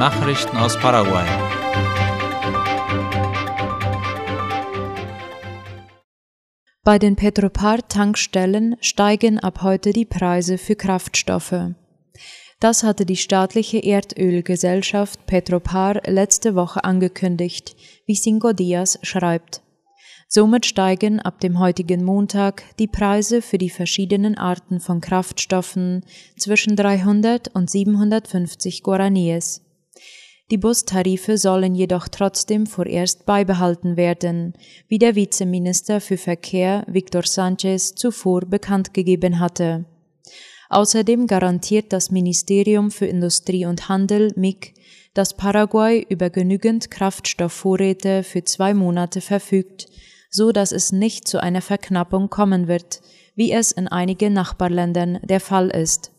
Nachrichten aus Paraguay. Bei den Petropar-Tankstellen steigen ab heute die Preise für Kraftstoffe. Das hatte die staatliche Erdölgesellschaft Petropar letzte Woche angekündigt, wie Cinco Dias schreibt. Somit steigen ab dem heutigen Montag die Preise für die verschiedenen Arten von Kraftstoffen zwischen 300 und 750 Guaraníes. Die Bustarife sollen jedoch trotzdem vorerst beibehalten werden, wie der Vizeminister für Verkehr Victor Sanchez zuvor bekannt gegeben hatte. Außerdem garantiert das Ministerium für Industrie und Handel MIG, dass Paraguay über genügend Kraftstoffvorräte für zwei Monate verfügt, so dass es nicht zu einer Verknappung kommen wird, wie es in einigen Nachbarländern der Fall ist.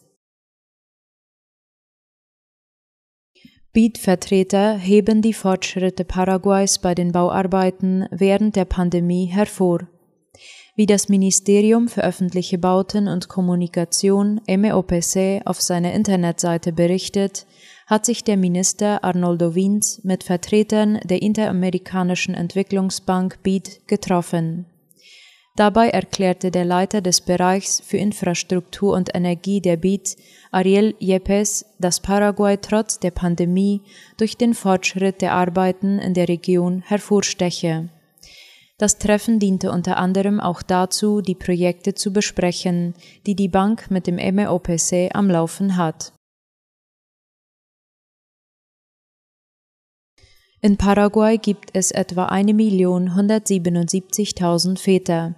Beat-Vertreter heben die Fortschritte Paraguays bei den Bauarbeiten während der Pandemie hervor. Wie das Ministerium für öffentliche Bauten und Kommunikation MEOPC auf seiner Internetseite berichtet, hat sich der Minister Arnoldo Wiens mit Vertretern der Interamerikanischen Entwicklungsbank BID getroffen. Dabei erklärte der Leiter des Bereichs für Infrastruktur und Energie der BID, Ariel Yepes, dass Paraguay trotz der Pandemie durch den Fortschritt der Arbeiten in der Region hervorsteche. Das Treffen diente unter anderem auch dazu, die Projekte zu besprechen, die die Bank mit dem MEOPC am Laufen hat. In Paraguay gibt es etwa 1.177.000 Väter.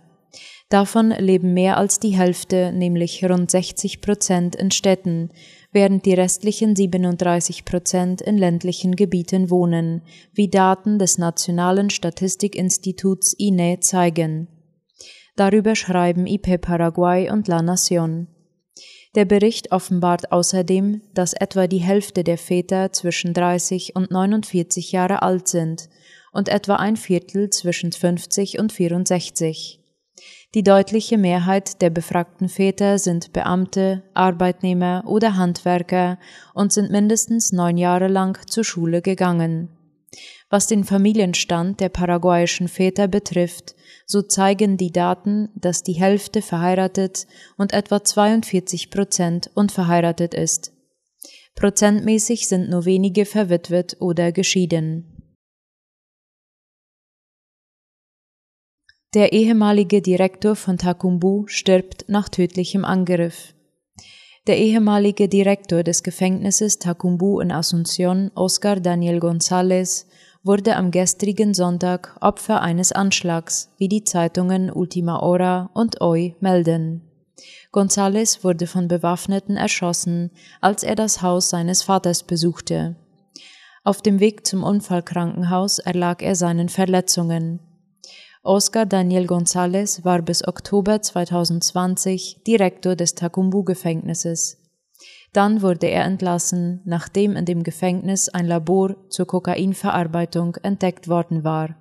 Davon leben mehr als die Hälfte, nämlich rund 60 Prozent, in Städten, während die restlichen 37 Prozent in ländlichen Gebieten wohnen, wie Daten des Nationalen Statistikinstituts INE zeigen. Darüber schreiben IP Paraguay und La Nación. Der Bericht offenbart außerdem, dass etwa die Hälfte der Väter zwischen 30 und 49 Jahre alt sind und etwa ein Viertel zwischen 50 und 64. Die deutliche Mehrheit der befragten Väter sind Beamte, Arbeitnehmer oder Handwerker und sind mindestens neun Jahre lang zur Schule gegangen. Was den Familienstand der paraguayischen Väter betrifft, so zeigen die Daten, dass die Hälfte verheiratet und etwa 42 Prozent unverheiratet ist. Prozentmäßig sind nur wenige verwitwet oder geschieden. Der ehemalige Direktor von Takumbu stirbt nach tödlichem Angriff. Der ehemalige Direktor des Gefängnisses Takumbu in Asunción, Oscar Daniel González, wurde am gestrigen Sonntag Opfer eines Anschlags, wie die Zeitungen Ultima Hora und Hoy melden. González wurde von Bewaffneten erschossen, als er das Haus seines Vaters besuchte. Auf dem Weg zum Unfallkrankenhaus erlag er seinen Verletzungen. Oscar Daniel González war bis Oktober 2020 Direktor des Takumbu-Gefängnisses. Dann wurde er entlassen, nachdem in dem Gefängnis ein Labor zur Kokainverarbeitung entdeckt worden war.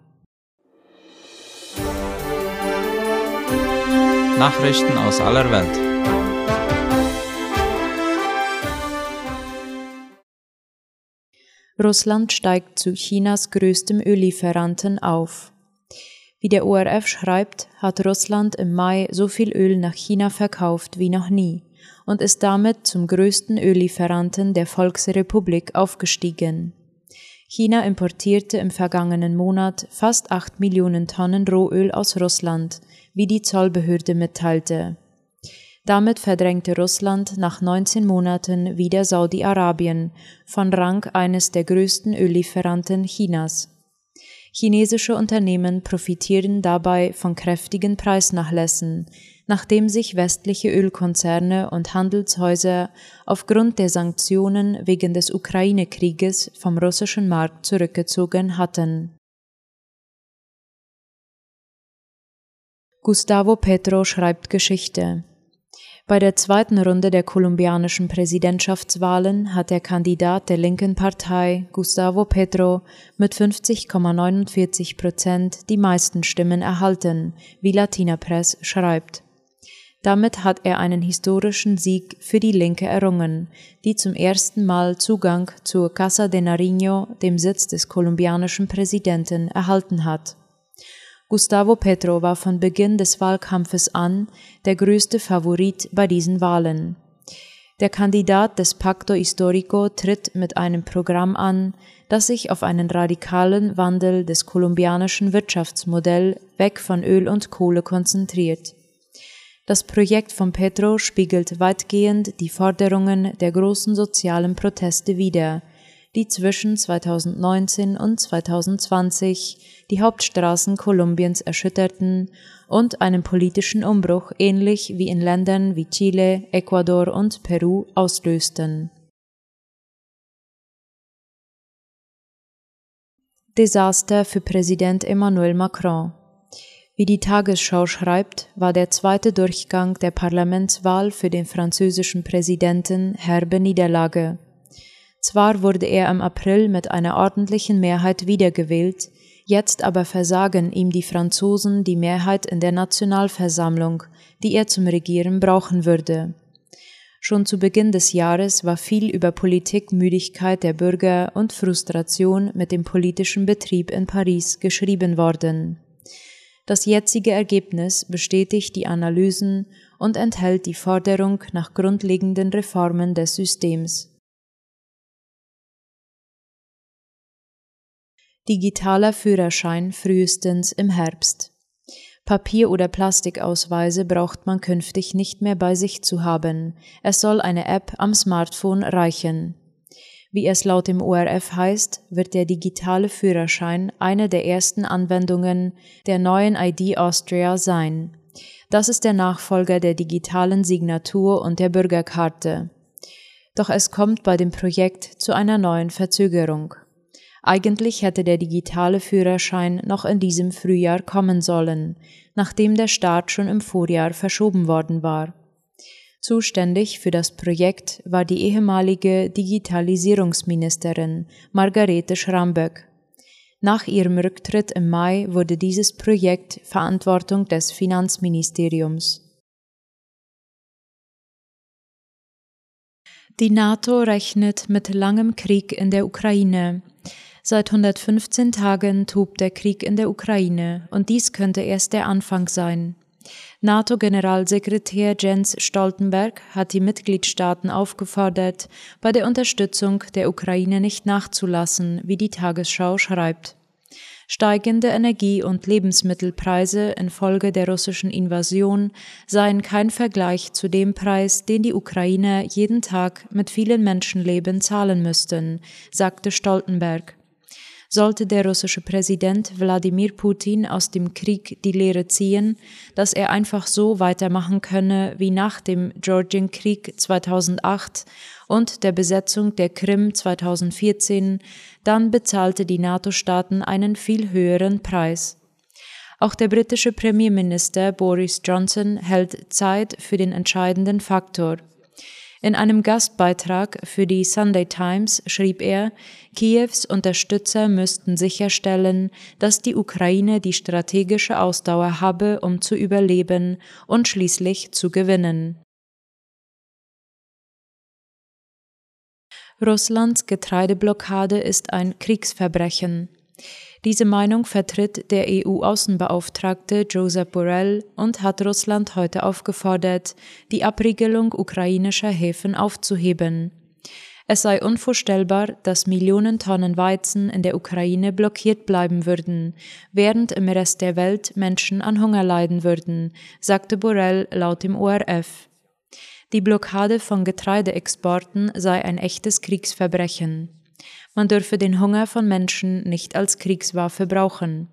Nachrichten aus aller Welt. Russland steigt zu Chinas größtem Öllieferanten auf. Wie der ORF schreibt, hat Russland im Mai so viel Öl nach China verkauft wie noch nie und ist damit zum größten Öllieferanten der Volksrepublik aufgestiegen. China importierte im vergangenen Monat fast acht Millionen Tonnen Rohöl aus Russland, wie die Zollbehörde mitteilte. Damit verdrängte Russland nach 19 Monaten wieder Saudi-Arabien von Rang eines der größten Öllieferanten Chinas. Chinesische Unternehmen profitieren dabei von kräftigen Preisnachlässen, nachdem sich westliche Ölkonzerne und Handelshäuser aufgrund der Sanktionen wegen des Ukraine-Krieges vom russischen Markt zurückgezogen hatten. Gustavo Petro schreibt Geschichte. Bei der zweiten Runde der kolumbianischen Präsidentschaftswahlen hat der Kandidat der linken Partei, Gustavo Petro, mit 50,49 Prozent die meisten Stimmen erhalten, wie Latina Press schreibt. Damit hat er einen historischen Sieg für die Linke errungen, die zum ersten Mal Zugang zur Casa de Nariño, dem Sitz des kolumbianischen Präsidenten, erhalten hat. Gustavo Petro war von Beginn des Wahlkampfes an der größte Favorit bei diesen Wahlen. Der Kandidat des Pacto Histórico tritt mit einem Programm an, das sich auf einen radikalen Wandel des kolumbianischen Wirtschaftsmodells weg von Öl und Kohle konzentriert. Das Projekt von Petro spiegelt weitgehend die Forderungen der großen sozialen Proteste wider, die zwischen 2019 und 2020 die Hauptstraßen Kolumbiens erschütterten und einen politischen Umbruch ähnlich wie in Ländern wie Chile, Ecuador und Peru auslösten. Desaster für Präsident Emmanuel Macron wie die Tagesschau schreibt, war der zweite Durchgang der Parlamentswahl für den französischen Präsidenten herbe Niederlage. Zwar wurde er im April mit einer ordentlichen Mehrheit wiedergewählt, jetzt aber versagen ihm die Franzosen die Mehrheit in der Nationalversammlung, die er zum Regieren brauchen würde. Schon zu Beginn des Jahres war viel über Politikmüdigkeit der Bürger und Frustration mit dem politischen Betrieb in Paris geschrieben worden. Das jetzige Ergebnis bestätigt die Analysen und enthält die Forderung nach grundlegenden Reformen des Systems. Digitaler Führerschein frühestens im Herbst. Papier- oder Plastikausweise braucht man künftig nicht mehr bei sich zu haben. Es soll eine App am Smartphone reichen. Wie es laut dem ORF heißt, wird der digitale Führerschein eine der ersten Anwendungen der neuen ID Austria sein. Das ist der Nachfolger der digitalen Signatur und der Bürgerkarte. Doch es kommt bei dem Projekt zu einer neuen Verzögerung. Eigentlich hätte der digitale Führerschein noch in diesem Frühjahr kommen sollen, nachdem der Start schon im Vorjahr verschoben worden war. Zuständig für das Projekt war die ehemalige Digitalisierungsministerin Margarete Schramböck. Nach ihrem Rücktritt im Mai wurde dieses Projekt Verantwortung des Finanzministeriums. Die NATO rechnet mit langem Krieg in der Ukraine. Seit 115 Tagen tobt der Krieg in der Ukraine und dies könnte erst der Anfang sein. NATO-Generalsekretär Jens Stoltenberg hat die Mitgliedstaaten aufgefordert, bei der Unterstützung der Ukraine nicht nachzulassen, wie die Tagesschau schreibt. Steigende Energie- und Lebensmittelpreise infolge der russischen Invasion seien kein Vergleich zu dem Preis, den die Ukrainer jeden Tag mit vielen Menschenleben zahlen müssten, sagte Stoltenberg sollte der russische Präsident Wladimir Putin aus dem Krieg die Lehre ziehen, dass er einfach so weitermachen könne wie nach dem Georgienkrieg 2008 und der Besetzung der Krim 2014, dann bezahlte die NATO-Staaten einen viel höheren Preis. Auch der britische Premierminister Boris Johnson hält Zeit für den entscheidenden Faktor. In einem Gastbeitrag für die Sunday Times schrieb er, Kiews Unterstützer müssten sicherstellen, dass die Ukraine die strategische Ausdauer habe, um zu überleben und schließlich zu gewinnen. Russlands Getreideblockade ist ein Kriegsverbrechen. Diese Meinung vertritt der EU-Außenbeauftragte Josep Borrell und hat Russland heute aufgefordert, die Abriegelung ukrainischer Häfen aufzuheben. Es sei unvorstellbar, dass Millionen Tonnen Weizen in der Ukraine blockiert bleiben würden, während im Rest der Welt Menschen an Hunger leiden würden, sagte Borrell laut dem ORF. Die Blockade von Getreideexporten sei ein echtes Kriegsverbrechen. Man dürfe den Hunger von Menschen nicht als Kriegswaffe brauchen.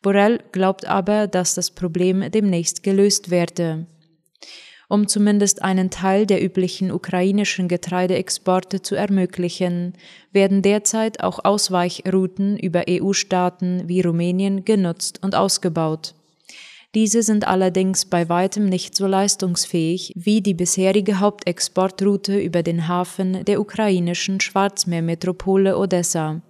Borrell glaubt aber, dass das Problem demnächst gelöst werde. Um zumindest einen Teil der üblichen ukrainischen Getreideexporte zu ermöglichen, werden derzeit auch Ausweichrouten über EU-Staaten wie Rumänien genutzt und ausgebaut. Diese sind allerdings bei weitem nicht so leistungsfähig wie die bisherige Hauptexportroute über den Hafen der ukrainischen Schwarzmeermetropole Odessa.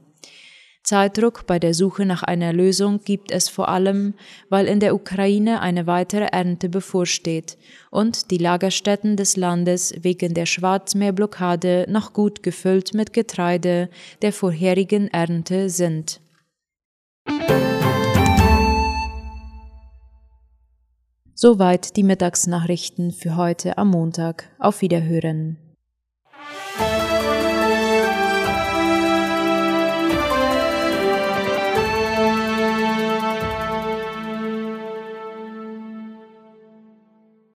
Zeitdruck bei der Suche nach einer Lösung gibt es vor allem, weil in der Ukraine eine weitere Ernte bevorsteht und die Lagerstätten des Landes wegen der Schwarzmeerblockade noch gut gefüllt mit Getreide der vorherigen Ernte sind. Soweit die Mittagsnachrichten für heute am Montag. Auf Wiederhören.